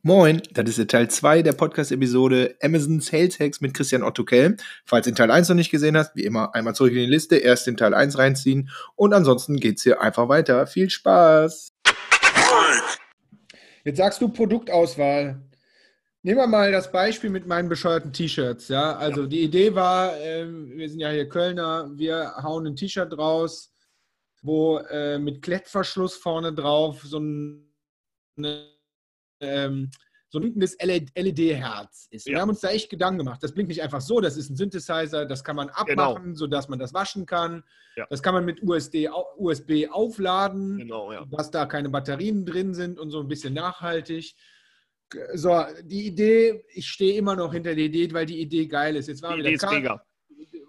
Moin, das ist der Teil 2 der Podcast-Episode Amazon Sales Hacks mit Christian Otto Kell. Falls du den Teil 1 noch nicht gesehen hast, wie immer einmal zurück in die Liste, erst den Teil 1 reinziehen und ansonsten geht's hier einfach weiter. Viel Spaß! Jetzt sagst du Produktauswahl. Nehmen wir mal das Beispiel mit meinen bescheuerten T-Shirts. Ja, also ja. die Idee war, äh, wir sind ja hier Kölner, wir hauen ein T-Shirt raus, wo äh, mit Klettverschluss vorne drauf so eine ähm, so ein blinkendes LED-Herz ist. Ja. Wir haben uns da echt Gedanken gemacht. Das blinkt nicht einfach so, das ist ein Synthesizer, das kann man abmachen, genau. sodass man das waschen kann. Ja. Das kann man mit USD, USB aufladen, genau, ja. dass da keine Batterien drin sind und so ein bisschen nachhaltig. So, die Idee, ich stehe immer noch hinter der Idee, weil die Idee geil ist. Jetzt war, die wieder, Kar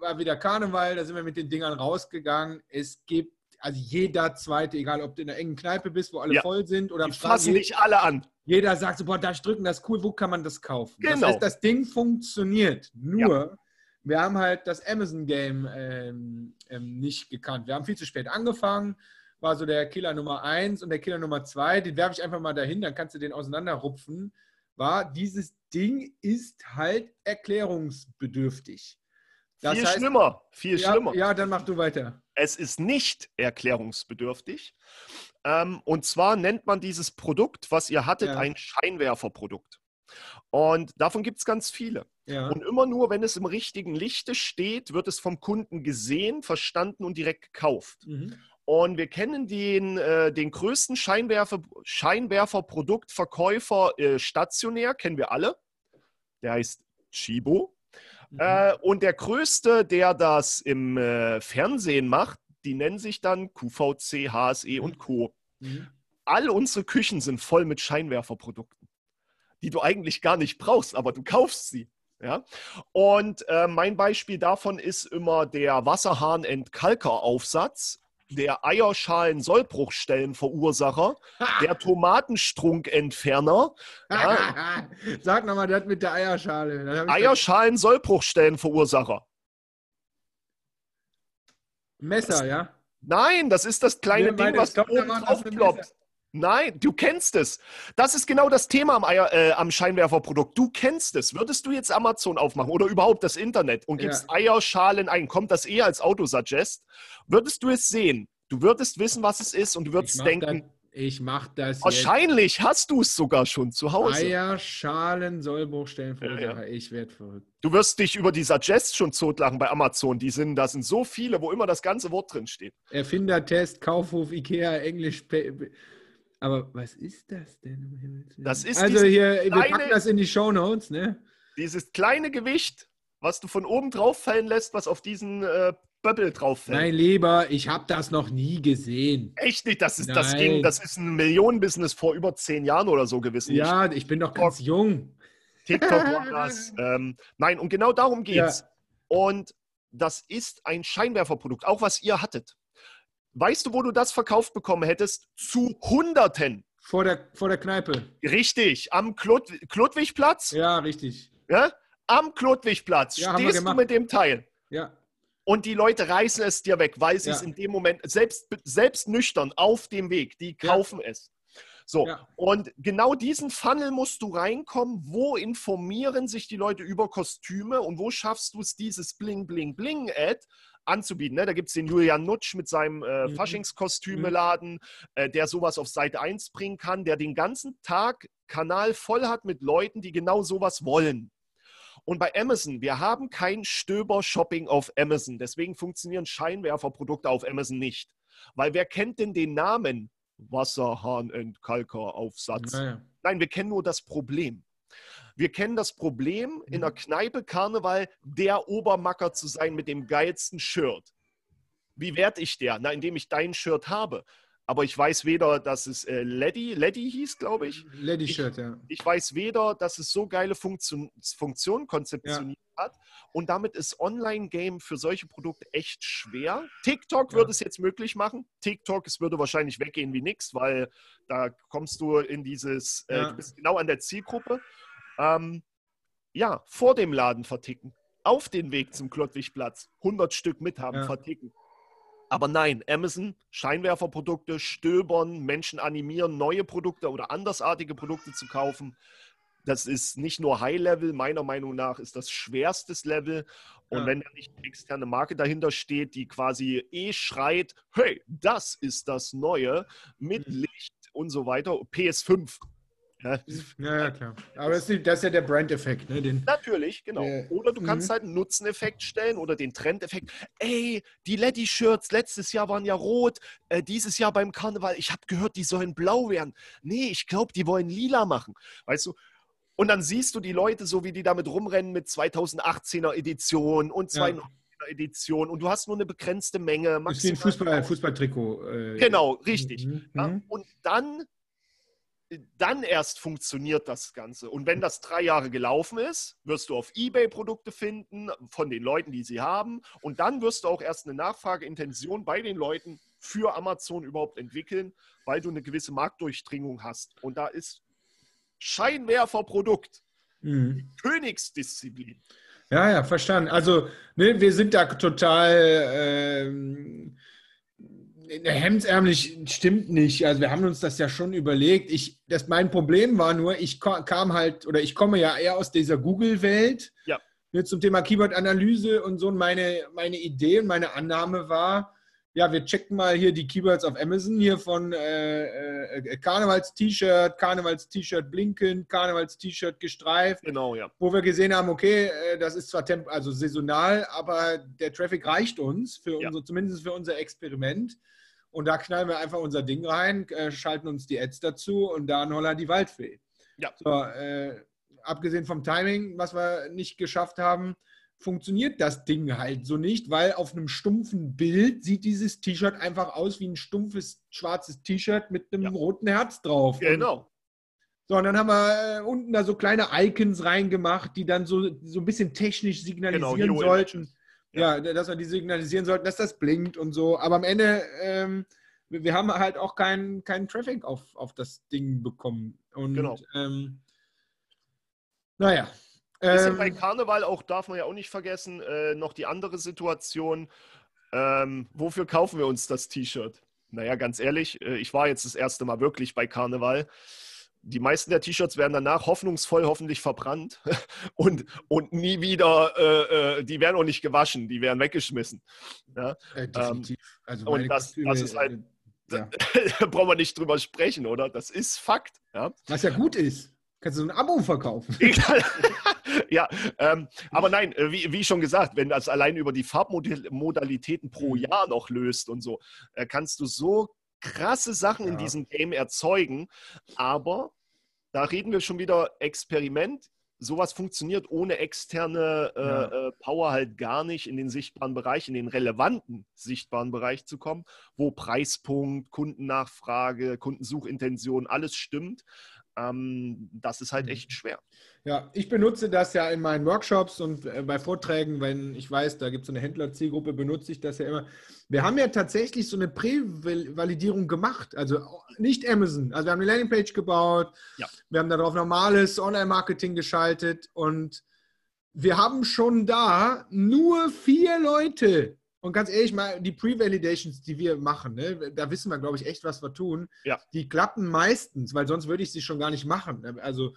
war wieder Karneval, da sind wir mit den Dingern rausgegangen. Es gibt also jeder zweite, egal ob du in einer engen Kneipe bist, wo alle voll sind oder am Die fassen nicht alle an. Jeder sagt so, boah, ich drücken, das ist cool, wo kann man das kaufen? Genau. Das heißt, das Ding funktioniert. Nur, ja. wir haben halt das Amazon-Game ähm, ähm, nicht gekannt. Wir haben viel zu spät angefangen, war so der Killer Nummer eins und der Killer Nummer zwei, den werfe ich einfach mal dahin, dann kannst du den auseinanderrupfen, war, dieses Ding ist halt erklärungsbedürftig. Das viel heißt, schlimmer, viel ja, schlimmer. Ja, dann mach du weiter. Es ist nicht erklärungsbedürftig. Ähm, und zwar nennt man dieses Produkt, was ihr hattet, ja. ein Scheinwerferprodukt. Und davon gibt es ganz viele. Ja. Und immer nur, wenn es im richtigen Lichte steht, wird es vom Kunden gesehen, verstanden und direkt gekauft. Mhm. Und wir kennen den, äh, den größten Scheinwerfer, Scheinwerferproduktverkäufer äh, stationär, kennen wir alle. Der heißt Chibo. Mhm. Äh, und der größte, der das im äh, Fernsehen macht, die nennen sich dann QVC, HSE und Co. Mhm. All unsere Küchen sind voll mit Scheinwerferprodukten, die du eigentlich gar nicht brauchst, aber du kaufst sie. Ja? Und äh, mein Beispiel davon ist immer der Wasserhahn-Entkalker-Aufsatz der Eierschalen-Sollbruchstellenverursacher, der Tomatenstrunkentferner. Ja. Sag nochmal das mit der Eierschale. Eierschalen-Sollbruchstellenverursacher. Messer, das, ja? Nein, das ist das kleine Ding, was oben drauf ploppt. Nein, du kennst es. Das ist genau das Thema am, äh, am Scheinwerferprodukt. Du kennst es. Würdest du jetzt Amazon aufmachen oder überhaupt das Internet und gibst ja. Eierschalen ein, kommt das eher als Autosuggest, würdest du es sehen. Du würdest wissen, was es ist und du würdest denken. Das, ich mach das. Wahrscheinlich jetzt. hast du es sogar schon zu Hause. Eierschalen, Sollbruchstellen, ja, ja. ich werde verrückt. Du wirst dich über die Suggest schon totlachen bei Amazon. Die sind, da sind so viele, wo immer das ganze Wort drin steht. Erfindertest, Kaufhof, Ikea, Englisch. Aber was ist das denn? Das ist also hier, kleine, wir packen das in die Show Notes, ne? Dieses kleine Gewicht, was du von oben drauf fallen lässt, was auf diesen äh, Böbbel drauf fällt. Nein, lieber, ich habe das noch nie gesehen. Echt nicht? Das ist, das ging, das ist ein Millionenbusiness vor über zehn Jahren oder so gewesen. Ja, ich, ich bin doch ganz jung. TikTok war das. Ähm, nein, und genau darum geht's. Ja. Und das ist ein Scheinwerferprodukt, auch was ihr hattet. Weißt du, wo du das verkauft bekommen hättest? Zu Hunderten. Vor der, vor der Kneipe. Richtig, am Klod Klodwigplatz. Ja, richtig. Ja? Am Klodwigplatz ja, stehst du mit dem Teil. Ja. Und die Leute reißen es dir weg, weil sie ja. es in dem Moment, selbst, selbst nüchtern auf dem Weg, die kaufen ja. es. So, ja. und genau diesen Funnel musst du reinkommen. Wo informieren sich die Leute über Kostüme und wo schaffst du es, dieses Bling, Bling, Bling-Ad anzubieten. Ne? Da gibt es den Julian Nutsch mit seinem äh, mhm. Faschingskostümeladen, mhm. äh, der sowas auf Seite 1 bringen kann, der den ganzen Tag Kanal voll hat mit Leuten, die genau sowas wollen. Und bei Amazon, wir haben kein Stöber-Shopping auf Amazon. Deswegen funktionieren Scheinwerferprodukte auf Amazon nicht. Weil wer kennt denn den Namen Wasserhahn-Entkalker-Aufsatz? Naja. Nein, wir kennen nur das Problem. Wir kennen das Problem, in der mhm. Kneipe Karneval der Obermacker zu sein mit dem geilsten Shirt. Wie werde ich der? Na, indem ich dein Shirt habe. Aber ich weiß weder, dass es äh, Leddy, Leddy hieß, glaube ich. Leddy Shirt, ja. Ich weiß weder, dass es so geile Funktion, Funktionen konzeptioniert ja. hat. Und damit ist Online-Game für solche Produkte echt schwer. TikTok ja. würde es jetzt möglich machen. TikTok, es würde wahrscheinlich weggehen wie nichts, weil da kommst du in dieses, äh, du bist genau an der Zielgruppe ähm, ja, vor dem Laden verticken. Auf den Weg zum Klottwigplatz 100 Stück mithaben, verticken. Aber nein, Amazon, Scheinwerferprodukte, stöbern, Menschen animieren, neue Produkte oder andersartige Produkte zu kaufen. Das ist nicht nur High-Level, meiner Meinung nach ist das schwerstes Level. Und ja. wenn da nicht eine externe Marke dahinter steht, die quasi eh schreit, hey, das ist das Neue mit mhm. Licht und so weiter, PS5 ja, ja, klar. Aber das ist, das ist ja der Brand-Effekt. Ne? Natürlich, genau. Der, oder du kannst mhm. halt einen Nutzeneffekt stellen oder den Trendeffekt. Ey, die Letty-Shirts letztes Jahr waren ja rot, äh, dieses Jahr beim Karneval, ich habe gehört, die sollen blau werden. Nee, ich glaube, die wollen lila machen. Weißt du? Und dann siehst du die Leute so, wie die damit rumrennen mit 2018er Edition und 2 ja. Edition und du hast nur eine begrenzte Menge. Das ist wie ein Fußball, Fußballtrikot. Äh, genau, richtig. Mhm. Ja, mhm. und dann dann erst funktioniert das Ganze. Und wenn das drei Jahre gelaufen ist, wirst du auf Ebay Produkte finden von den Leuten, die sie haben. Und dann wirst du auch erst eine Nachfrageintention bei den Leuten für Amazon überhaupt entwickeln, weil du eine gewisse Marktdurchdringung hast. Und da ist Scheinwerferprodukt. Mhm. Königsdisziplin. Ja, ja, verstanden. Also, ne, wir sind da total. Ähm Hemdsärmlich stimmt nicht. Also wir haben uns das ja schon überlegt. Ich, das, mein Problem war nur, ich kam halt, oder ich komme ja eher aus dieser Google-Welt. Ja. Zum Thema Keyword-Analyse und so. Und meine, meine Idee und meine Annahme war, ja, wir checken mal hier die Keywords auf Amazon, hier von äh, äh, Karnevals-T-Shirt, Karnevals-T-Shirt blinkend, Karnevals-T-Shirt gestreift. Genau, ja. Wo wir gesehen haben, okay, äh, das ist zwar temp also saisonal, aber der Traffic reicht uns, für ja. unsere, zumindest für unser Experiment. Und da knallen wir einfach unser Ding rein, äh, schalten uns die Ads dazu und dann holla die Waldfee. Ja. So, äh, abgesehen vom Timing, was wir nicht geschafft haben, funktioniert das Ding halt so nicht, weil auf einem stumpfen Bild sieht dieses T-Shirt einfach aus wie ein stumpfes schwarzes T-Shirt mit einem ja. roten Herz drauf. Genau. So, und dann haben wir äh, unten da so kleine Icons reingemacht, die dann so, so ein bisschen technisch signalisieren genau, sollten. Ja. ja, dass wir die signalisieren sollten, dass das blinkt und so. Aber am Ende, ähm, wir haben halt auch keinen kein Traffic auf, auf das Ding bekommen. Und, genau. Ähm, naja. Ist ähm, bei Karneval auch, darf man ja auch nicht vergessen, äh, noch die andere Situation. Ähm, wofür kaufen wir uns das T-Shirt? Naja, ganz ehrlich, äh, ich war jetzt das erste Mal wirklich bei Karneval die meisten der T-Shirts werden danach hoffnungsvoll hoffentlich verbrannt und, und nie wieder, äh, äh, die werden auch nicht gewaschen, die werden weggeschmissen. Ja? Äh, definitiv. Ähm, also und das, das, ist halt, äh, ja. da brauchen wir nicht drüber sprechen, oder? Das ist Fakt. Ja? Was ja gut ist. Kannst du ein Abo verkaufen? ja, ähm, aber nein, äh, wie, wie, schon gesagt, wenn das allein über die Farbmodalitäten pro mhm. Jahr noch löst und so, äh, kannst du so krasse Sachen ja. in diesem Game erzeugen. Aber da reden wir schon wieder Experiment. Sowas funktioniert ohne externe äh, ja. Äh, Power halt gar nicht in den sichtbaren Bereich, in den relevanten sichtbaren Bereich zu kommen, wo Preispunkt, Kundennachfrage, Kundensuchintention, alles stimmt. Ähm, das ist halt mhm. echt schwer. Ja, ich benutze das ja in meinen Workshops und äh, bei Vorträgen, wenn ich weiß, da gibt es so eine Händlerzielgruppe, benutze ich das ja immer. Wir haben ja tatsächlich so eine Prävalidierung gemacht, also nicht Amazon. Also wir haben eine Landingpage gebaut, ja. wir haben darauf normales Online-Marketing geschaltet und wir haben schon da nur vier Leute. Und ganz ehrlich, mal die Pre-Validations, die wir machen, ne, da wissen wir, glaube ich, echt, was wir tun. Ja. Die klappen meistens, weil sonst würde ich sie schon gar nicht machen. Also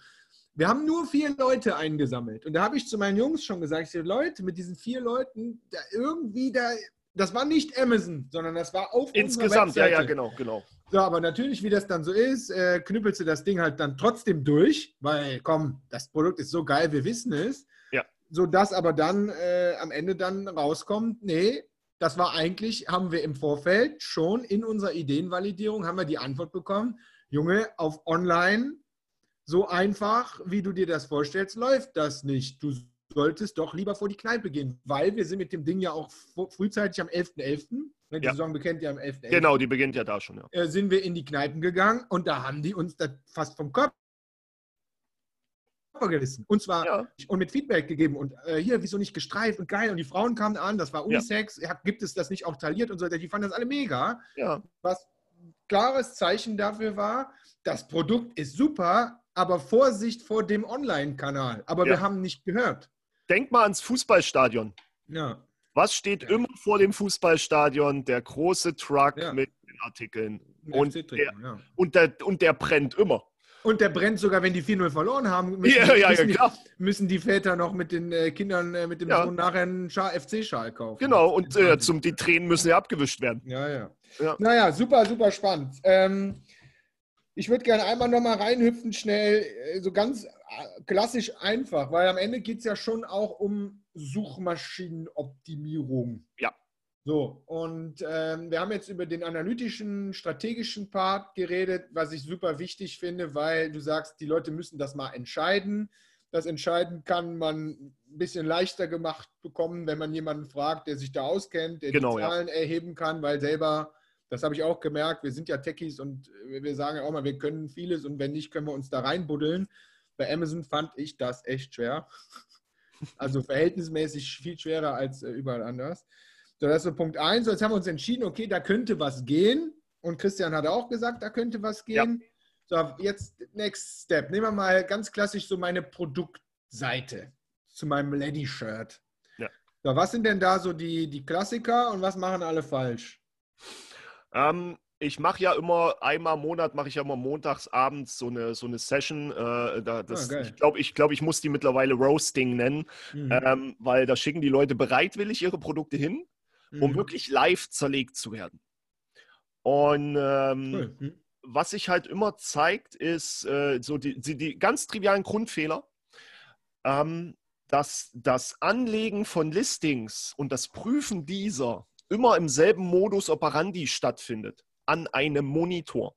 wir haben nur vier Leute eingesammelt. Und da habe ich zu meinen Jungs schon gesagt, ich sage, Leute, mit diesen vier Leuten, da irgendwie da, das war nicht Amazon, sondern das war auf Insgesamt, ja, ja, genau, genau. So, aber natürlich, wie das dann so ist, äh, knüppelst du das Ding halt dann trotzdem durch, weil, komm, das Produkt ist so geil, wir wissen es. Ja. Sodass aber dann äh, am Ende dann rauskommt, nee, das war eigentlich, haben wir im Vorfeld schon in unserer Ideenvalidierung, haben wir die Antwort bekommen, Junge, auf Online so einfach, wie du dir das vorstellst, läuft das nicht. Du solltest doch lieber vor die Kneipe gehen, weil wir sind mit dem Ding ja auch frühzeitig am 11.11., .11., ne, die ja. Saison beginnt ja am 11.11. .11., genau, die beginnt ja da schon, ja. Äh, sind wir in die Kneipen gegangen und da haben die uns das fast vom Körper gerissen. Und zwar ja. und mit Feedback gegeben und äh, hier, wieso nicht gestreift und geil. Und die Frauen kamen an, das war Unisex, ja. gibt es das nicht auch tailliert und so. Die fanden das alle mega. Ja. Was klares Zeichen dafür war, das Produkt ist super, aber Vorsicht vor dem Online-Kanal. Aber wir haben nicht gehört. Denk mal ans Fußballstadion. Ja. Was steht immer vor dem Fußballstadion? Der große Truck mit den Artikeln. Und der, und, der, und der brennt immer. Und der brennt sogar, wenn die 4-0 verloren haben. Müssen, ja, ja, müssen, ja, die, müssen, die, Väter noch mit den äh, Kindern, äh, mit dem. Sohn nachher einen FC-Schal kaufen. Genau, und äh, zum, die Tränen müssen ja abgewischt werden. Ja, ja. ja. Naja, super, super spannend. Ähm, ich würde gerne einmal nochmal reinhüpfen, schnell, äh, so ganz äh, klassisch einfach, weil am Ende geht es ja schon auch um Suchmaschinenoptimierung. Ja. So, und ähm, wir haben jetzt über den analytischen, strategischen Part geredet, was ich super wichtig finde, weil du sagst, die Leute müssen das mal entscheiden. Das Entscheiden kann man ein bisschen leichter gemacht bekommen, wenn man jemanden fragt, der sich da auskennt, der genau, die Zahlen ja. erheben kann, weil selber, das habe ich auch gemerkt, wir sind ja Techies und wir sagen ja auch mal, wir können vieles und wenn nicht, können wir uns da reinbuddeln. Bei Amazon fand ich das echt schwer. Also verhältnismäßig viel schwerer als äh, überall anders. So, das ist so Punkt eins. So, jetzt haben wir uns entschieden, okay, da könnte was gehen. Und Christian hat auch gesagt, da könnte was gehen. Ja. So, jetzt next step. Nehmen wir mal ganz klassisch so meine Produktseite zu meinem Lady-Shirt. Ja. So, was sind denn da so die, die Klassiker und was machen alle falsch? Ähm, ich mache ja immer einmal im Monat, mache ich ja immer montags abends so eine, so eine Session. Äh, da, das, ah, ich glaube, ich, glaub, ich muss die mittlerweile Roasting nennen, mhm. ähm, weil da schicken die Leute bereitwillig ihre Produkte hin mhm. um wirklich live zerlegt zu werden. Und ähm, mhm. was sich halt immer zeigt, ist äh, so die, die, die, ganz trivialen Grundfehler, ähm, dass das Anlegen von Listings und das Prüfen dieser immer im selben Modus operandi stattfindet, an einem Monitor.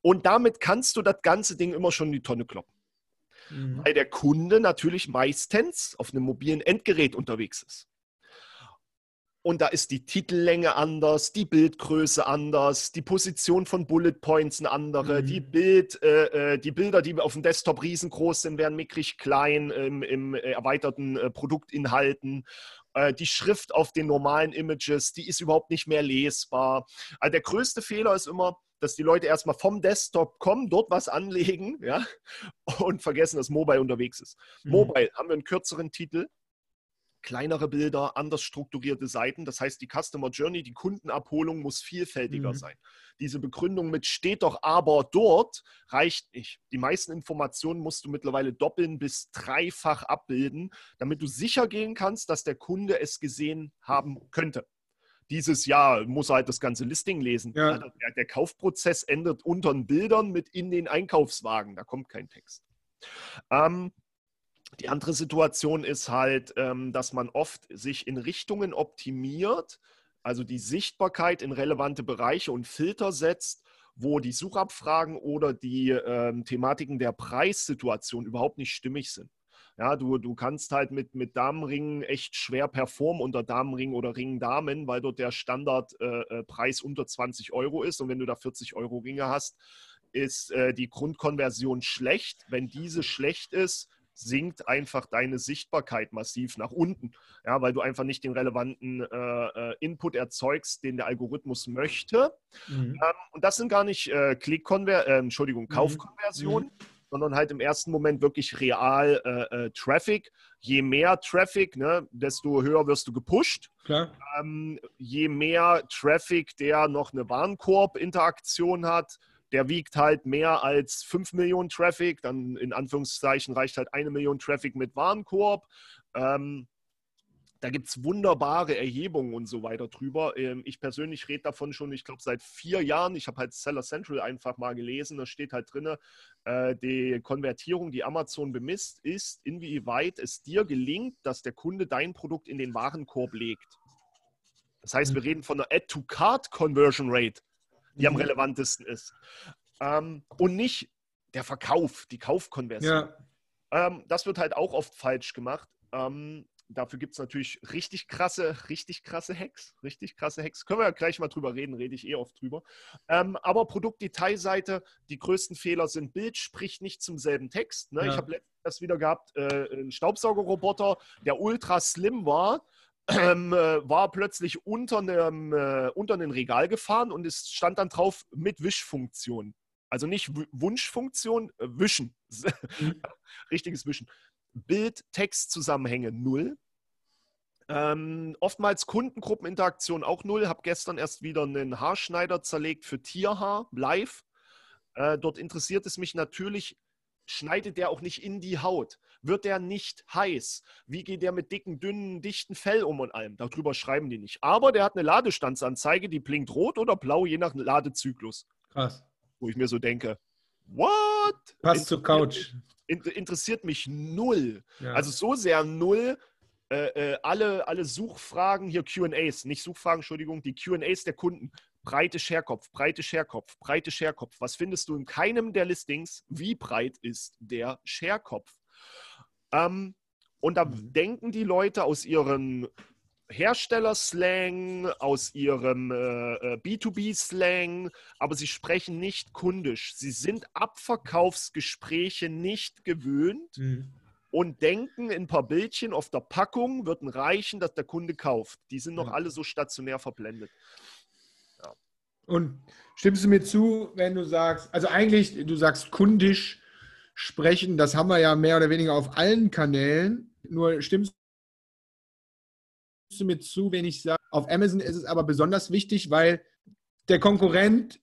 Und damit kannst du das ganze Ding immer schon in die Tonne kloppen. Mhm. Weil der Kunde natürlich meistens auf einem mobilen Endgerät unterwegs ist. Und da ist die Titellänge anders, die Bildgröße anders, die Position von Bullet Points eine andere, mhm. die, Bild, äh, äh, die Bilder, die auf dem Desktop riesengroß sind, werden mickrig klein im, im erweiterten äh, Produktinhalten. Äh, die Schrift auf den normalen Images, die ist überhaupt nicht mehr lesbar. Also der größte Fehler ist immer, dass die Leute erstmal vom Desktop kommen, dort was anlegen ja, und vergessen, dass Mobile unterwegs ist. Mhm. Mobile haben wir einen kürzeren Titel, kleinere Bilder, anders strukturierte Seiten. Das heißt, die Customer Journey, die Kundenabholung muss vielfältiger mhm. sein. Diese Begründung mit steht doch aber dort reicht nicht. Die meisten Informationen musst du mittlerweile doppeln bis dreifach abbilden, damit du sicher gehen kannst, dass der Kunde es gesehen haben könnte. Dieses Jahr muss er halt das ganze Listing lesen. Ja. Der, der Kaufprozess endet unter den Bildern mit in den Einkaufswagen. Da kommt kein Text. Ähm, die andere Situation ist halt, ähm, dass man oft sich in Richtungen optimiert, also die Sichtbarkeit in relevante Bereiche und Filter setzt, wo die Suchabfragen oder die ähm, Thematiken der Preissituation überhaupt nicht stimmig sind. Ja, du, du kannst halt mit, mit Damenringen echt schwer performen unter Damenring oder Ring-Damen, weil dort der Standardpreis äh, äh unter 20 Euro ist. Und wenn du da 40 Euro Ringe hast, ist äh, die Grundkonversion schlecht. Wenn diese schlecht ist, sinkt einfach deine Sichtbarkeit massiv nach unten, ja, weil du einfach nicht den relevanten äh, äh Input erzeugst, den der Algorithmus möchte. Mhm. Ähm, und das sind gar nicht äh, Klickkonver äh, Entschuldigung, mhm. Kaufkonversionen. Mhm. sondern halt im ersten Moment wirklich real äh, äh, Traffic. Je mehr Traffic, ne, desto höher wirst du gepusht. Ähm, je mehr Traffic, der noch eine Warenkorb-Interaktion hat, der wiegt halt mehr als 5 Millionen Traffic, dann in Anführungszeichen reicht halt eine Million Traffic mit Warenkorb. Ähm, da gibt es wunderbare Erhebungen und so weiter drüber. Ähm, ich persönlich rede davon schon, ich glaube, seit vier Jahren. Ich habe halt Seller Central einfach mal gelesen. Da steht halt drin, äh, die Konvertierung, die Amazon bemisst, ist, inwieweit es dir gelingt, dass der Kunde dein Produkt in den Warenkorb legt. Das heißt, wir mhm. reden von einer Add-to-Cart-Conversion Rate die am mhm. relevantesten ist. Ähm, und nicht der Verkauf, die Kaufkonversion. Ja. Ähm, das wird halt auch oft falsch gemacht. Ähm, dafür gibt es natürlich richtig krasse, richtig krasse Hacks. Richtig krasse Hacks. Können wir ja gleich mal drüber reden, rede ich eh oft drüber. Ähm, aber Produktdetailseite, die größten Fehler sind, Bild spricht nicht zum selben Text. Ne? Ja. Ich habe letztens wieder gehabt, äh, einen Staubsaugerroboter, der ultra slim war ähm, äh, war plötzlich unter einem, äh, unter einem Regal gefahren und es stand dann drauf mit Wischfunktion. Also nicht Wunschfunktion, äh, Wischen. Mhm. Richtiges Wischen. Bild-Text-Zusammenhänge null. Ähm, oftmals Kundengruppeninteraktion auch null. Habe gestern erst wieder einen Haarschneider zerlegt für Tierhaar live. Äh, dort interessiert es mich natürlich, schneidet der auch nicht in die Haut? Wird der nicht heiß? Wie geht der mit dicken, dünnen, dichten Fell um und allem? Darüber schreiben die nicht. Aber der hat eine Ladestandsanzeige, die blinkt rot oder blau, je nach Ladezyklus. Krass. Wo ich mir so denke, what? Passt zur Couch. Interessiert mich null. Ja. Also so sehr null, äh, äh, alle, alle Suchfragen, hier QAs, nicht Suchfragen, Entschuldigung, die QAs der Kunden. Breite Scherkopf, breite Scherkopf, breite Scherkopf. Was findest du in keinem der Listings? Wie breit ist der Scherkopf? Ähm, und da mhm. denken die Leute aus ihrem Herstellerslang, aus ihrem äh, äh B2B-Slang, aber sie sprechen nicht kundisch. Sie sind Abverkaufsgespräche nicht gewöhnt. Mhm und denken, in ein paar Bildchen auf der Packung würden reichen, dass der Kunde kauft. Die sind noch ja. alle so stationär verblendet. Und stimmst du mir zu, wenn du sagst, also eigentlich, du sagst kundisch sprechen, das haben wir ja mehr oder weniger auf allen Kanälen, nur stimmst du mir zu, wenn ich sage, auf Amazon ist es aber besonders wichtig, weil der Konkurrent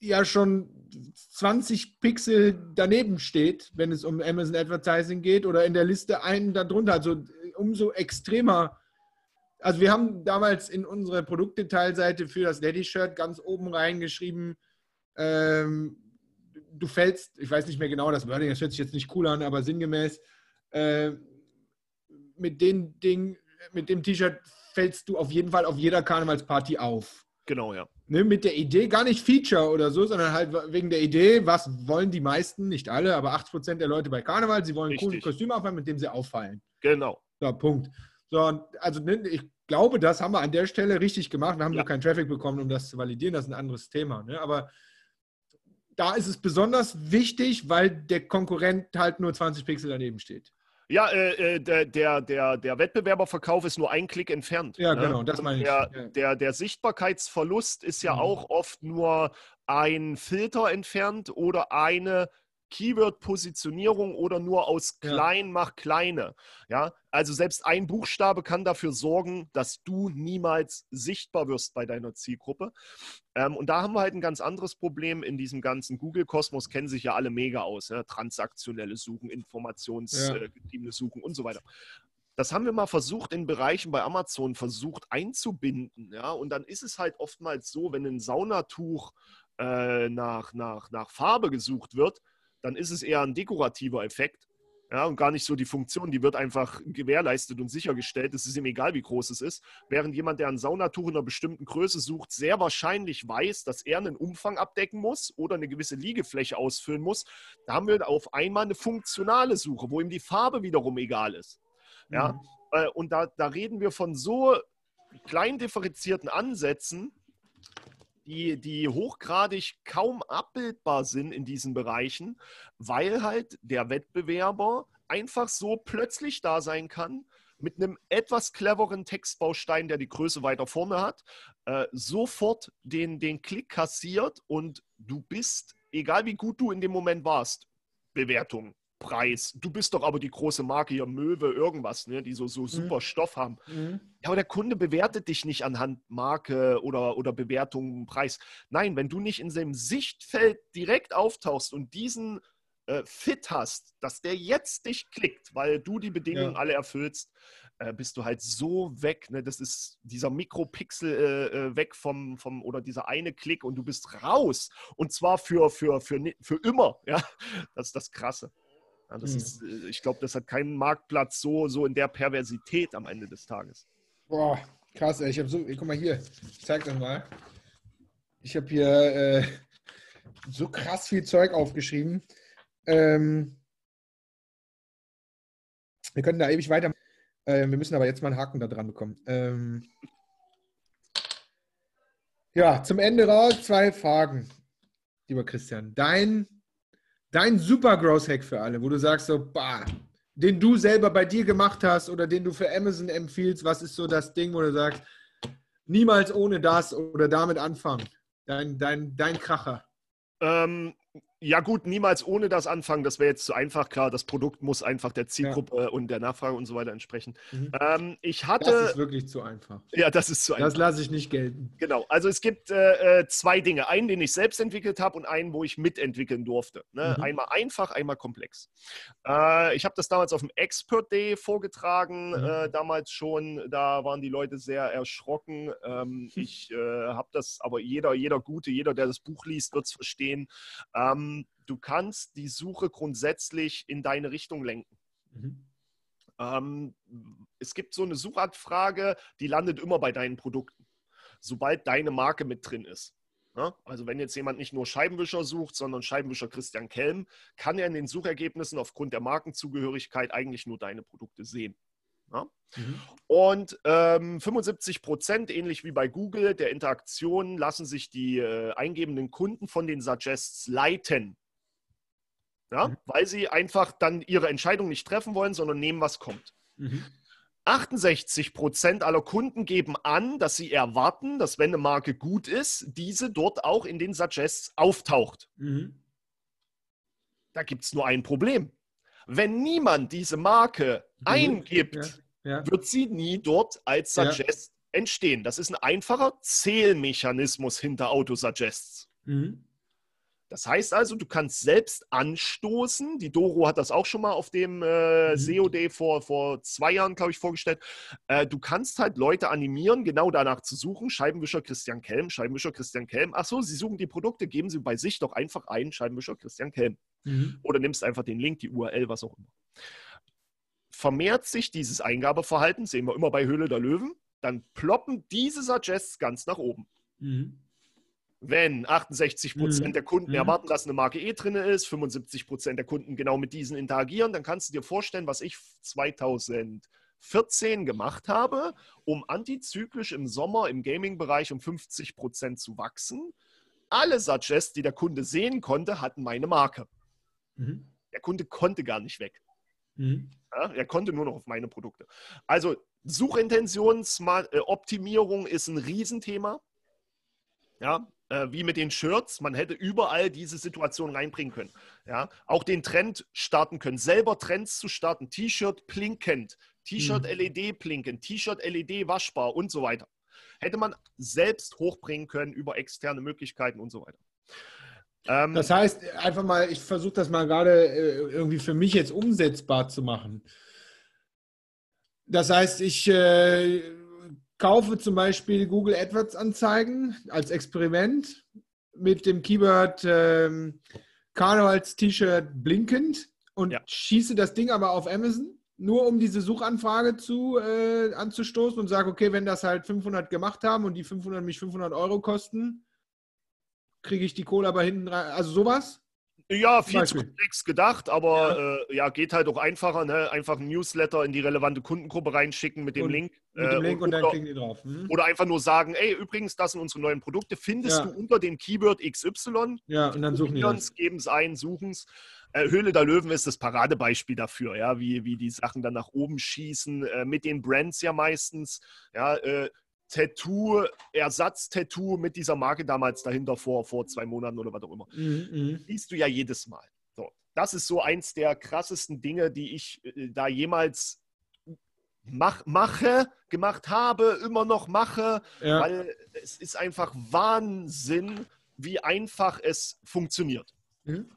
ja schon 20 Pixel daneben steht, wenn es um Amazon Advertising geht oder in der Liste einen darunter. Also umso extremer. Also wir haben damals in unsere Produktdetailseite für das Daddy-Shirt ganz oben reingeschrieben, ähm, du fällst, ich weiß nicht mehr genau das Wording, das hört sich jetzt nicht cool an, aber sinngemäß, äh, mit, den Ding, mit dem T-Shirt fällst du auf jeden Fall auf jeder Karnevalsparty auf. Genau, ja. Ne, mit der Idee, gar nicht Feature oder so, sondern halt wegen der Idee, was wollen die meisten, nicht alle, aber 80% der Leute bei Karneval, sie wollen ein cooles Kostüm aufhaben, mit dem sie auffallen. Genau. So, Punkt. So, also ne, ich glaube, das haben wir an der Stelle richtig gemacht. Wir haben ja. nur keinen Traffic bekommen, um das zu validieren. Das ist ein anderes Thema. Ne? Aber da ist es besonders wichtig, weil der Konkurrent halt nur 20 Pixel daneben steht. Ja, äh, äh, der, der, der, der Wettbewerberverkauf ist nur ein Klick entfernt. Ja, ne? genau, das meine ich. Der, der, der Sichtbarkeitsverlust ist ja mhm. auch oft nur ein Filter entfernt oder eine Keyword-Positionierung oder nur aus klein ja. mach kleine. Ja, also selbst ein Buchstabe kann dafür sorgen, dass du niemals sichtbar wirst bei deiner Zielgruppe. Ähm, und da haben wir halt ein ganz anderes Problem in diesem ganzen Google-Kosmos, kennen sich ja alle mega aus. Ja? Transaktionelle Suchen, informationsgetriebene ja. Suchen und so weiter. Das haben wir mal versucht in Bereichen bei Amazon versucht einzubinden. Ja? Und dann ist es halt oftmals so, wenn ein Saunatuch äh, nach, nach, nach Farbe gesucht wird, dann ist es eher ein dekorativer Effekt. Ja, und gar nicht so die Funktion, die wird einfach gewährleistet und sichergestellt. Es ist ihm egal, wie groß es ist. Während jemand, der ein Saunatuch in einer bestimmten Größe sucht, sehr wahrscheinlich weiß, dass er einen Umfang abdecken muss oder eine gewisse Liegefläche ausfüllen muss. Da haben wir auf einmal eine funktionale Suche, wo ihm die Farbe wiederum egal ist. Ja, mhm. Äh, und da, da reden wir von so klein differenzierten Ansätzen, die, die hochgradig kaum abbildbar sind in diesen Bereichen, weil halt der Wettbewerber einfach so plötzlich da sein kann, mit einem etwas cleveren Textbaustein, der die Größe weiter vorne hat, äh, sofort den, den Klick kassiert und du bist, egal wie gut du in dem Moment warst, Bewertung Preis. Du bist doch aber die große Marke hier, Möwe, irgendwas, ne, die so, so mhm. super mhm. Stoff haben. Mhm. Ja, aber der Kunde bewertet dich nicht anhand Marke oder, oder Bewertung, Preis. Nein, wenn du nicht in seinem Sichtfeld direkt auftauchst und diesen äh, Fit hast, dass der jetzt dich klickt, weil du die Bedingungen ja. alle erfüllst, äh, bist du halt so weg. Ne? Das ist dieser Mikropixel äh, äh, weg vom, vom, oder dieser eine Klick und du bist raus. Und zwar für, für, für, für immer. Ja? Das ist das Krasse. Ja, das mhm. ist, äh, ich glaube, das hat keinen Marktplatz so, so in der Perversität am Ende des Tages. Boah, krass, ey. Ich habe so, guck mal hier, ich zeig das mal. Ich habe hier äh, so krass viel Zeug aufgeschrieben. Ähm, wir könnten da ewig weiter. Äh, wir müssen aber jetzt mal einen Haken da dran bekommen. Ähm, ja, zum Ende raus zwei Fragen, lieber Christian. Dein dein super Growth Hack für alle, wo du sagst so, bah, den du selber bei dir gemacht hast oder den du für Amazon empfiehlst, was ist so das Ding, wo du sagst, niemals ohne das oder damit anfangen? Dein, dein, dein Kracher. Ähm, Ja, gut, niemals ohne das anfangen. Das wäre jetzt zu einfach. Klar, das Produkt muss einfach der Zielgruppe ja. und der Nachfrage und so weiter entsprechen. Mhm. Ähm, ich hatte. Das ist wirklich zu einfach. Ja, das ist zu einfach. Das lasse ich nicht gelten. Genau. Also, es gibt äh, äh zwei Dinge. Einen, den ich selbst entwickelt habe und einen, wo ich mitentwickeln durfte. Ne? Mhm. Einmal einfach, einmal komplex. Äh, ich habe das damals auf dem Expert Day vorgetragen, mhm. äh, damals schon. Da waren die Leute sehr erschrocken. Ähm, ich äh, habe das, aber jeder, jeder Gute, jeder, der das Buch liest, wird es verstehen. Ähm, du kannst die Suche grundsätzlich in deine Richtung lenken. Mhm. Ähm, es gibt so eine Suchanfrage, die landet immer bei deinen Produkten, sobald deine Marke mit drin ist. Ja? Ne? Also wenn jetzt jemand nicht nur Scheibenwischer sucht, sondern Scheibenwischer Christian Kelm, kann er in den Suchergebnissen aufgrund der Markenzugehörigkeit eigentlich nur deine Produkte sehen. Ja? Mhm. Und ähm, 75 Prozent, ähnlich wie bei Google, der Interaktionen lassen sich die äh, eingebenden Kunden von den Suggests leiten. Ja? Mhm. Weil sie einfach dann ihre Entscheidung nicht treffen wollen, sondern nehmen, was kommt. Mhm. 68 Prozent aller Kunden geben an, dass sie erwarten, dass wenn eine Marke gut ist, diese dort auch in den Suggests auftaucht. Mhm. Da gibt es nur ein Problem. Wenn niemand diese Marke eingibt, ja ja. wird sie nie dort als Suggest ja. entstehen. Das ist ein einfacher Zählmechanismus hinter Autosuggests. Mhm. Das heißt also, du kannst selbst anstoßen. Die Doro hat das auch schon mal auf dem äh, mhm. SEO Day vor, vor zwei Jahren, glaube ich, vorgestellt. Äh, du kannst halt Leute animieren, genau danach zu suchen. Scheibenwischer Christian Kelm, Scheibenwischer Christian Kelm. Achso, sie suchen die Produkte, geben sie bei sich doch einfach ein, Scheibenwischer Christian Kelm. Mhm. Oder nimmst einfach den Link, die URL, was auch immer vermehrt sich dieses Eingabeverhalten, sehen wir immer bei Höhle der Löwen, dann ploppen diese Suggests ganz nach oben. Mhm. Wenn 68 Prozent mhm. der Kunden mhm. erwarten, dass eine Marke E drin ist, 75 Prozent der Kunden genau mit diesen interagieren, dann kannst du dir vorstellen, was ich 2014 gemacht habe, um antizyklisch im Sommer im Gaming-Bereich um 50 Prozent zu wachsen. Alle Suggests, die der Kunde sehen konnte, hatten meine Marke. Mhm. Der Kunde konnte gar nicht weg. Mhm. Ja, er konnte nur noch auf meine Produkte. Also Suchintentionsoptimierung ist ein Riesenthema. Ja, äh, wie mit den Shirts. Man hätte überall diese Situation reinbringen können. Ja, auch den Trend starten können. Selber Trends zu starten. T-Shirt blinkend, T-Shirt mhm. LED blinkend, T-Shirt LED waschbar und so weiter. Hätte man selbst hochbringen können über externe Möglichkeiten und so weiter. Ähm, das heißt, einfach mal, ich versuche das mal gerade äh, irgendwie für mich jetzt umsetzbar zu machen. Das heißt, ich äh, kaufe zum Beispiel Google AdWords Anzeigen als Experiment mit dem Keyword ähm, Karnevals-T-Shirt blinkend und ja. schieße das Ding aber auf Amazon, nur um diese Suchanfrage zu, äh, anzustoßen und sage, okay, wenn das halt 500 gemacht haben und die 500 mich 500 Euro kosten, kriege ich die Kohle aber hinten rein. Also sowas? Ja, viel zu komplex gedacht, aber ja. Äh, ja. geht halt auch einfacher. Ne? Einfach ein Newsletter in die relevante Kundengruppe reinschicken mit dem und, Link. Mit dem äh, Link und, und dann kriegen die drauf. Mhm. Oder einfach nur sagen, ey, übrigens, das sind unsere neuen Produkte. Findest ja. du unter dem Keyword XY. Ja, und dann suchen die. Geben es ein, suchen es. Äh, Höhle der Löwen ist das Paradebeispiel dafür, ja, wie, wie die Sachen dann nach oben schießen, äh, mit den Brands ja meistens. Ja, äh, Tattoo, Ersatz-Tattoo mit dieser Marke damals dahinter vor, vor zwei Monaten oder was auch immer. Mhm, mhm. Siehst du ja jedes Mal. So, das ist so eins der krassesten Dinge, die ich äh, da jemals mach, mache, gemacht habe, immer noch mache, ja. weil es ist einfach Wahnsinn, wie einfach es funktioniert. Mhm.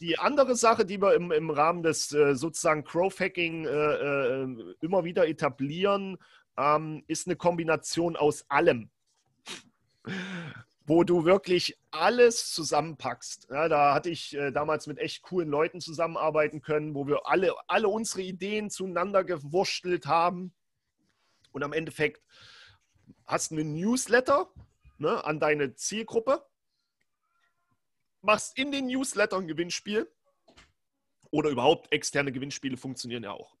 Die andere Sache, die wir im, im Rahmen des äh, sozusagen Crowdhacking äh, äh, immer wieder etablieren, ähm, ist eine Kombination aus allem, wo du wirklich alles zusammenpackst. Ja, da hatte ich äh, damals mit echt coolen Leuten zusammenarbeiten können, wo wir alle, alle unsere Ideen zueinander gewurstelt haben. Und am Endeffekt hast du einen Newsletter ne, an deine Zielgruppe, machst in den Newsletter ein Gewinnspiel oder überhaupt externe Gewinnspiele funktionieren ja auch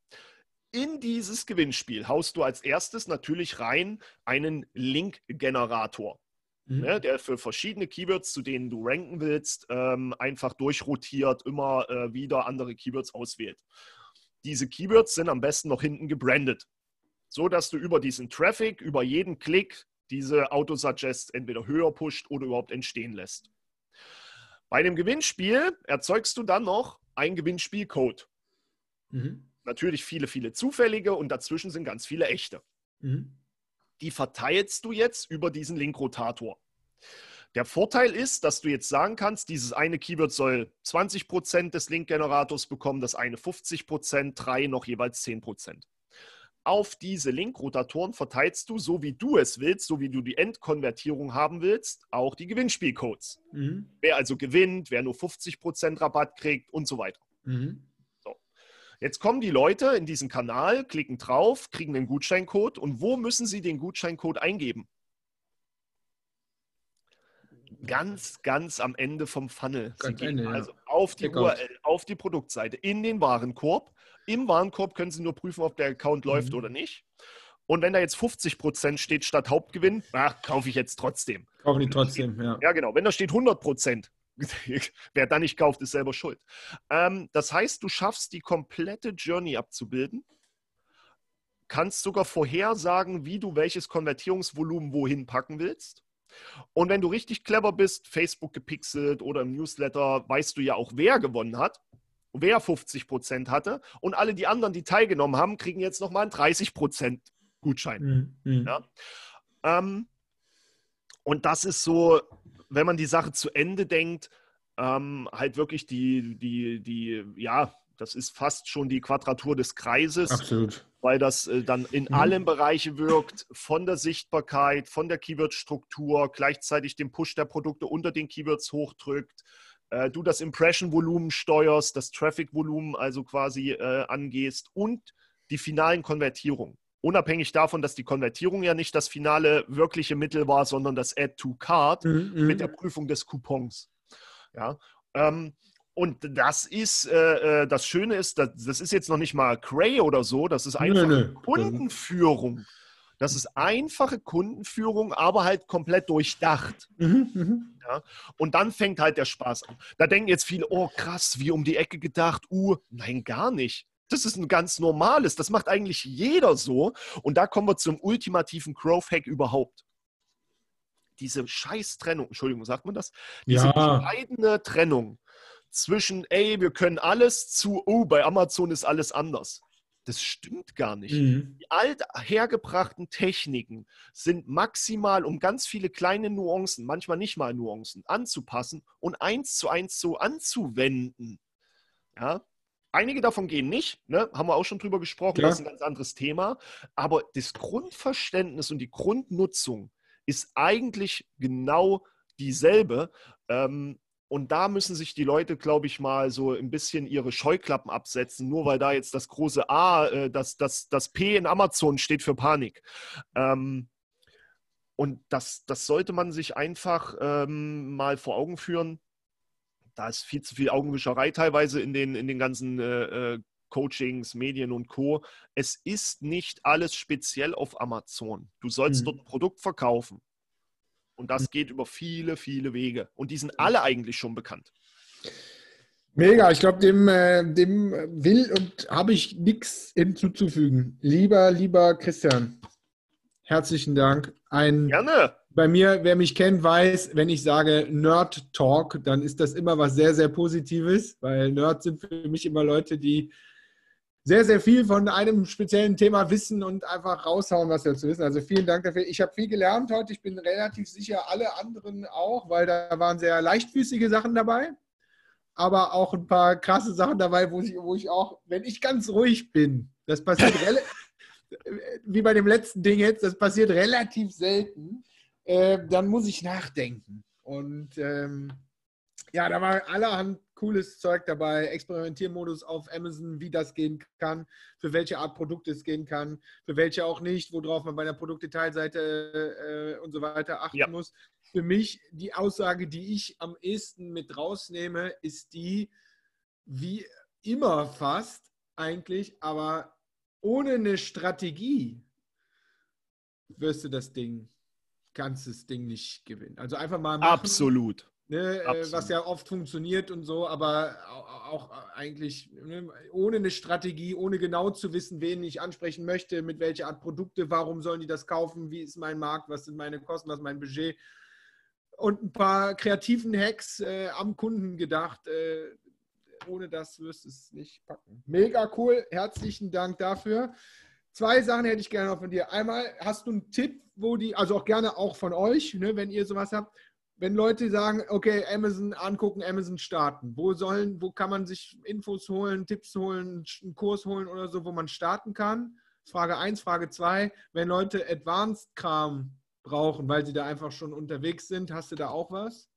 in dieses Gewinnspiel haust du als erstes natürlich rein einen Link-Generator. Mhm. Ne, der für verschiedene Keywords, zu denen du ranken willst, ähm, einfach durchrotiert, immer äh, wieder andere Keywords auswählt. Diese Keywords sind am besten noch hinten gebrandet, so dass du über diesen Traffic, über jeden Klick diese Autosuggest entweder höher pusht oder überhaupt entstehen lässt. Bei dem Gewinnspiel erzeugst du dann noch einen Gewinnspielcode. Mhm. Natürlich viele, viele zufällige und dazwischen sind ganz viele echte. Mhm. Die verteilst du jetzt über diesen Linkrotator. Der Vorteil ist, dass du jetzt sagen kannst, dieses eine Keyword soll 20% des Link-Generators bekommen, das eine 50%, drei noch jeweils 10%. Auf diese Link-Rotatoren verteilst du, so wie du es willst, so wie du die Endkonvertierung haben willst, auch die Gewinnspielcodes. Mhm. Wer also gewinnt, wer nur 50% Rabatt kriegt und so weiter. Mhm. Jetzt kommen die Leute in diesen Kanal, klicken drauf, kriegen den Gutscheincode und wo müssen sie den Gutscheincode eingeben? ganz, ganz am Ende vom Funnel. Sie gehen Ende, also ja. auf die Checkout. URL, auf die Produktseite, in den Warenkorb. Im Warenkorb können Sie nur prüfen, ob der Account mhm. läuft oder nicht. Und wenn da jetzt 50% steht statt Hauptgewinn, ach, kaufe ich jetzt trotzdem. Kaufen die trotzdem, ja. Ja, genau. Wenn da steht 100%, wer da nicht kauft, ist selber schuld. Ähm, das heißt, du schaffst die komplette Journey abzubilden, kannst sogar vorhersagen, wie du welches Konvertierungsvolumen wohin packen willst und wenn du richtig clever bist, Facebook gepixelt oder im Newsletter, weißt du ja auch, wer gewonnen hat, wer 50 Prozent hatte. Und alle die anderen, die teilgenommen haben, kriegen jetzt nochmal einen 30 Prozent Gutschein. Mhm. Ja? Ähm, und das ist so, wenn man die Sache zu Ende denkt, ähm, halt wirklich die, die, die, ja, das ist fast schon die Quadratur des Kreises. Absolut. Weil das äh, dann in mhm. allen Bereichen wirkt, von der Sichtbarkeit, von der Keyword-Struktur, gleichzeitig den Push der Produkte unter den Keywords hochdrückt, äh, du das Impression-Volumen steuerst, das Traffic-Volumen also quasi äh, angehst und die finalen Konvertierungen. Unabhängig davon, dass die Konvertierung ja nicht das finale wirkliche Mittel war, sondern das Add to Card mhm. mit mhm. der Prüfung des Coupons. Ja, ähm, und das ist, äh, äh, das Schöne ist, das, das, ist jetzt noch nicht mal Cray oder so, das ist einfach nö, nö. Kundenführung. Das ist einfache Kundenführung, aber halt komplett durchdacht. Mhm, mhm, ja? Und dann fängt halt der Spaß an. Da denken jetzt viele, oh krass, wie um die Ecke gedacht. Uh, nein, gar nicht. Das ist ein ganz normales. Das macht eigentlich jeder so. Und da kommen wir zum ultimativen Growth-Hack überhaupt. Diese Scheiß-Trennung, Entschuldigung, sagt man das? Diese ja. bescheidene Trennung zwischen, ey, wir können alles zu, oh, bei Amazon ist alles anders. Das stimmt gar nicht. Mhm. Die althergebrachten Techniken sind maximal, um ganz viele kleine Nuancen, manchmal nicht mal Nuancen, anzupassen und eins zu eins so anzuwenden. Ja? Einige davon gehen nicht, ne? haben wir auch schon drüber gesprochen, ja. das ist ein ganz anderes Thema. Aber das Grundverständnis und die Grundnutzung ist eigentlich genau dieselbe. Ähm, und da müssen sich die Leute, glaube ich, mal so ein bisschen ihre Scheuklappen absetzen, nur weil da jetzt das große A, äh, das, das, das P in Amazon steht für Panik. Ähm, und das, das sollte man sich einfach ähm, mal vor Augen führen. Da ist viel zu viel Augenwischerei teilweise in den, in den ganzen äh, äh Coachings, Medien und Co. Es ist nicht alles speziell auf Amazon. Du sollst mhm. dort ein Produkt verkaufen. Und das geht über viele, viele Wege. Und die sind alle eigentlich schon bekannt. Mega, ich glaube, dem, äh, dem will und habe ich nichts hinzuzufügen. Lieber, lieber Christian, herzlichen Dank. Ein, Gerne. Bei mir, wer mich kennt, weiß, wenn ich sage Nerd Talk, dann ist das immer was sehr, sehr Positives, weil Nerds sind für mich immer Leute, die sehr, sehr viel von einem speziellen Thema wissen und einfach raushauen, was wir zu wissen. Also vielen Dank dafür. Ich habe viel gelernt heute. Ich bin relativ sicher, alle anderen auch, weil da waren sehr leichtfüßige Sachen dabei, aber auch ein paar krasse Sachen dabei, wo ich, wo ich auch, wenn ich ganz ruhig bin, das passiert wie bei dem letzten Ding jetzt, das passiert relativ selten, äh, dann muss ich nachdenken. Und ähm, ja, da war allerhand cooles Zeug dabei, Experimentiermodus auf Amazon, wie das gehen kann, für welche Art Produkte es gehen kann, für welche auch nicht, worauf man bei der Produktdetailseite äh, und so weiter achten ja. muss. Für mich die Aussage, die ich am ehesten mit rausnehme, ist die, wie immer fast eigentlich, aber ohne eine Strategie wirst du das Ding, das Ding nicht gewinnen. Also einfach mal machen. Absolut Ne, äh, was ja oft funktioniert und so, aber auch eigentlich ne, ohne eine Strategie, ohne genau zu wissen, wen ich ansprechen möchte, mit welcher Art Produkte, warum sollen die das kaufen, wie ist mein Markt, was sind meine Kosten, was ist mein Budget. und ein paar kreativen Hacks äh, am Kunden gedacht. Äh, ohne das wirst du es nicht packen. Mega cool. Herzlichen Dank dafür. Zwei Sachen hätte ich gerne noch von dir. Einmal, hast du einen Tipp, wo die, also auch gerne auch von euch, ne, wenn ihr sowas habt, wenn Leute sagen, okay, Amazon angucken, Amazon starten, wo sollen, wo kann man sich Infos holen, Tipps holen, einen Kurs holen oder so, wo man starten kann? Frage 1, Frage 2, wenn Leute Advanced-Kram brauchen, weil sie da einfach schon unterwegs sind, hast du da auch was?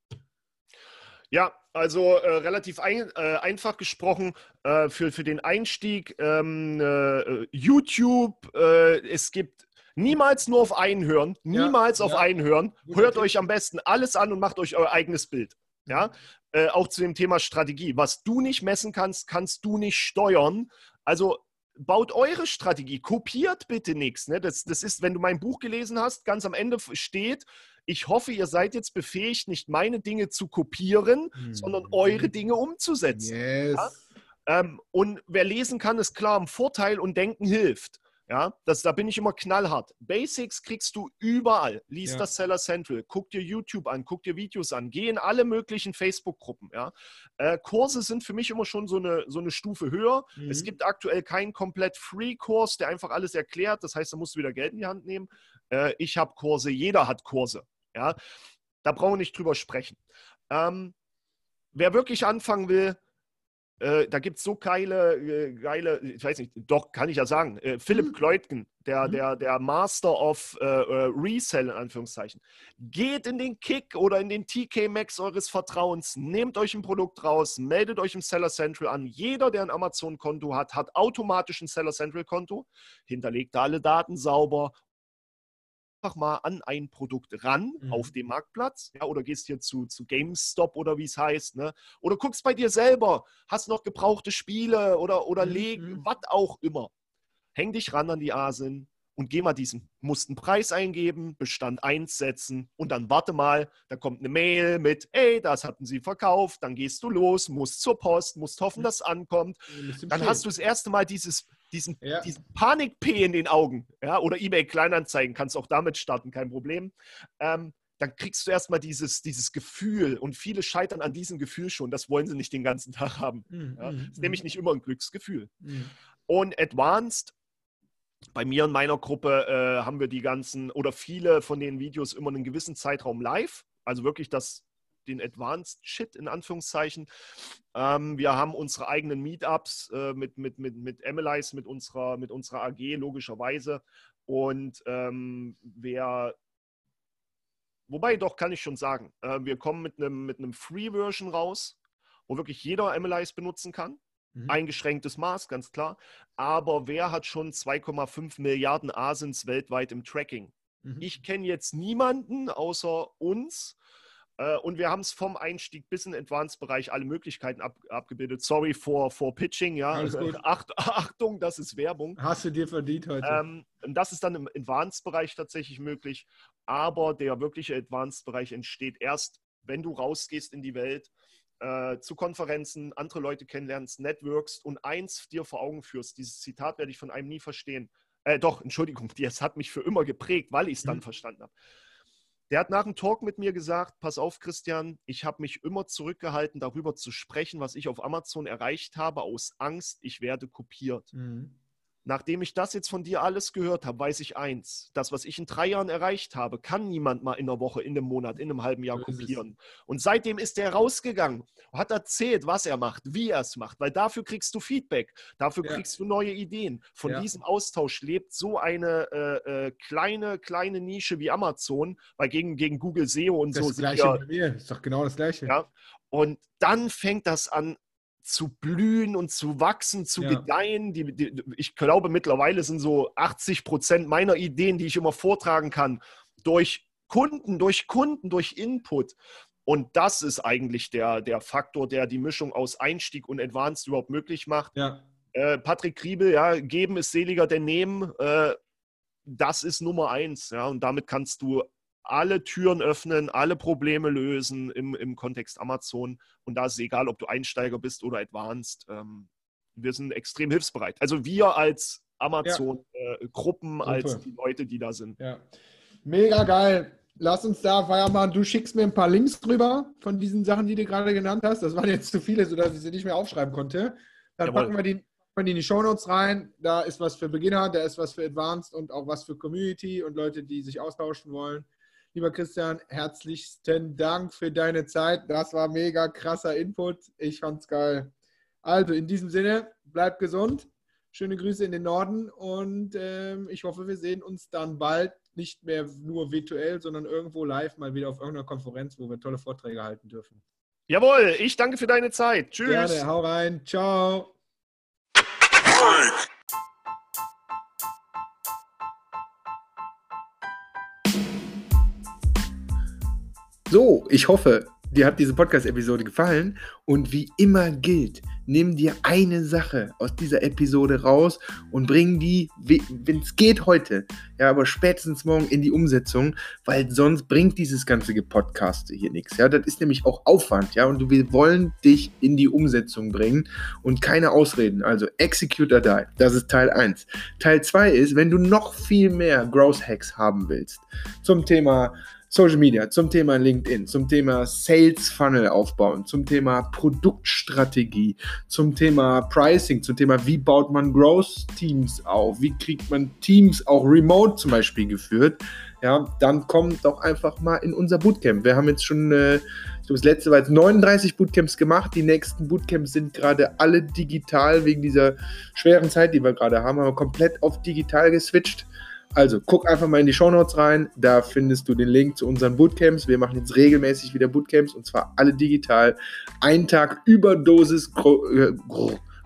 Ja, also äh, relativ ein, äh, einfach gesprochen äh, für, für den Einstieg ähm, äh, YouTube. Äh, es gibt niemals nur auf einen hören, niemals ja, auf ja. einen hören. Hört euch am besten alles an und macht euch euer eigenes Bild. Ja, äh, auch zu dem Thema Strategie. Was du nicht messen kannst, kannst du nicht steuern. Also baut eure Strategie, kopiert bitte nichts. Ne? Das, das ist, wenn du mein Buch gelesen hast, ganz am Ende steht, ich hoffe, ihr seid jetzt befähigt, nicht meine Dinge zu kopieren, mhm. sondern eure Dinge umzusetzen. Yes. Ja? Ähm, und wer lesen kann, ist klar im Vorteil und denken hilft. Ja, das, da bin ich immer knallhart. Basics kriegst du überall. Lies ja. das Seller Central, guck dir YouTube an, guck dir Videos an, geh in alle möglichen Facebook-Gruppen. Ja. Äh, Kurse sind für mich immer schon so eine, so eine Stufe höher. Mhm. Es gibt aktuell keinen komplett Free-Kurs, der einfach alles erklärt. Das heißt, da musst du wieder Geld in die Hand nehmen. Äh, ich habe Kurse, jeder hat Kurse. Ja. Da brauchen wir nicht drüber sprechen. Ähm, wer wirklich anfangen will, äh, da gibt es so geile, äh, geile, ich weiß nicht, doch, kann ich ja sagen, äh, Philipp mhm. Kleutgen, der, mhm. der, der Master of äh, äh, Resell in Anführungszeichen. Geht in den Kick oder in den TK Max eures Vertrauens, nehmt euch ein Produkt raus, meldet euch im Seller Central an. Jeder, der ein Amazon-Konto hat, hat automatisch ein Seller Central-Konto, hinterlegt alle Daten sauber mal an ein Produkt ran mhm. auf dem Marktplatz ja, oder gehst hier zu, zu GameStop oder wie es heißt ne? oder guckst bei dir selber, hast noch gebrauchte Spiele oder, oder mhm. Legen, mhm. was auch immer. Häng dich ran an die Asin und geh mal diesen, musst einen Preis eingeben, Bestand 1 setzen und dann warte mal, da kommt eine Mail mit, ey, das hatten sie verkauft, dann gehst du los, musst zur Post, musst hoffen, dass es ankommt. Dann hast du das erste Mal dieses diesen, ja. diesen Panik-P in den Augen, ja, oder eBay Kleinanzeigen, kannst auch damit starten, kein Problem. Ähm, dann kriegst du erstmal dieses, dieses Gefühl und viele scheitern an diesem Gefühl schon. Das wollen sie nicht den ganzen Tag haben. Mhm, ja. Das ist mhm. nämlich nicht immer ein Glücksgefühl. Mhm. Und Advanced, bei mir und meiner Gruppe äh, haben wir die ganzen oder viele von den Videos immer einen gewissen Zeitraum live. Also wirklich das den Advanced Shit in Anführungszeichen. Ähm, wir haben unsere eigenen Meetups äh, mit, mit, mit, mit Emilys, mit unserer, mit unserer AG logischerweise. Und ähm, wer Wobei doch, kann ich schon sagen. Äh, wir kommen mit einem mit Free-Version raus, wo wirklich jeder MLIs benutzen kann. Mhm. Eingeschränktes Maß, ganz klar. Aber wer hat schon 2,5 Milliarden Asins weltweit im Tracking? Mhm. Ich kenne jetzt niemanden außer uns, und wir haben es vom Einstieg bis in den Advanced-Bereich alle Möglichkeiten ab, abgebildet. Sorry for, for Pitching, ja. Acht, Achtung, das ist Werbung. Hast du dir verdient heute. Ähm, das ist dann im Advanced-Bereich tatsächlich möglich. Aber der wirkliche Advanced-Bereich entsteht erst, wenn du rausgehst in die Welt, äh, zu Konferenzen, andere Leute kennenlernst, networkst und eins dir vor Augen führst. Dieses Zitat werde ich von einem nie verstehen. Äh, doch, Entschuldigung, das hat mich für immer geprägt, weil ich es dann mhm. verstanden habe. Der hat nach dem Talk mit mir gesagt, pass auf, Christian, ich habe mich immer zurückgehalten, darüber zu sprechen, was ich auf Amazon erreicht habe, aus Angst, ich werde kopiert. Mhm. Nachdem ich das jetzt von dir alles gehört habe, weiß ich eins. Das, was ich in drei Jahren erreicht habe, kann niemand mal in einer Woche, in einem Monat, in einem halben Jahr kopieren. Und seitdem ist er rausgegangen, hat erzählt, was er macht, wie er es macht, weil dafür kriegst du Feedback, dafür ja. kriegst du neue Ideen. Von ja. diesem Austausch lebt so eine äh, äh, kleine, kleine Nische wie Amazon, weil gegen, gegen Google SEO und das so. Das gleiche ja, bei mir, ist doch genau das gleiche. Ja, und dann fängt das an, zu blühen und zu wachsen, zu ja. gedeihen. Die, die, ich glaube, mittlerweile sind so 80 Prozent meiner Ideen, die ich immer vortragen kann, durch Kunden, durch Kunden, durch Input. Und das ist eigentlich der, der Faktor, der die Mischung aus Einstieg und Advanced überhaupt möglich macht. Ja. Äh, Patrick Kriebel, ja, geben ist seliger denn nehmen. Äh, das ist Nummer eins. Ja, und damit kannst du alle Türen öffnen, alle Probleme lösen im, im Kontext Amazon. Und da ist es egal, ob du Einsteiger bist oder Advanced. Ähm, wir sind extrem hilfsbereit. Also wir als Amazon-Gruppen, ja. äh, als die Leute, die da sind. Ja. Mega geil. lass uns da Feier machen. Du schickst mir ein paar Links drüber von diesen Sachen, die du gerade genannt hast. Das waren jetzt zu viele, sodass ich sie nicht mehr aufschreiben konnte. Dann Jawohl. packen wir die, packen die in die Shownotes rein. Da ist was für Beginner, da ist was für Advanced und auch was für Community und Leute, die sich austauschen wollen. Lieber Christian, herzlichsten Dank für deine Zeit. Das war mega krasser Input. Ich fand's geil. Also in diesem Sinne, bleib gesund. Schöne Grüße in den Norden und ähm, ich hoffe, wir sehen uns dann bald nicht mehr nur virtuell, sondern irgendwo live mal wieder auf irgendeiner Konferenz, wo wir tolle Vorträge halten dürfen. Jawohl, ich danke für deine Zeit. Tschüss. Gerne, hau rein. Ciao. So, ich hoffe, dir hat diese Podcast-Episode gefallen und wie immer gilt, nimm dir eine Sache aus dieser Episode raus und bring die, wenn es geht heute, ja, aber spätestens morgen in die Umsetzung, weil sonst bringt dieses ganze Podcast hier nichts. Ja, das ist nämlich auch Aufwand, ja, und wir wollen dich in die Umsetzung bringen und keine Ausreden. Also execute or die. Das ist Teil 1. Teil 2 ist, wenn du noch viel mehr Growth Hacks haben willst zum Thema Social Media, zum Thema LinkedIn, zum Thema Sales Funnel aufbauen, zum Thema Produktstrategie, zum Thema Pricing, zum Thema wie baut man Growth Teams auf, wie kriegt man Teams auch remote zum Beispiel geführt, ja, dann komm doch einfach mal in unser Bootcamp. Wir haben jetzt schon, äh, das letzte war jetzt 39 Bootcamps gemacht. Die nächsten Bootcamps sind gerade alle digital wegen dieser schweren Zeit, die wir gerade haben, haben wir komplett auf digital geswitcht. Also guck einfach mal in die Shownotes rein, da findest du den Link zu unseren Bootcamps. Wir machen jetzt regelmäßig wieder Bootcamps und zwar alle digital. Ein Tag Überdosis Gro äh,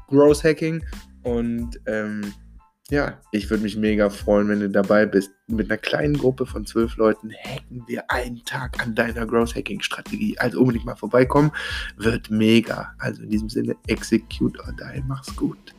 Growth Hacking und ähm, ja, ich würde mich mega freuen, wenn du dabei bist. Mit einer kleinen Gruppe von zwölf Leuten hacken wir einen Tag an deiner Growth Hacking Strategie. Also unbedingt mal vorbeikommen, wird mega. Also in diesem Sinne, execute or die, mach's gut.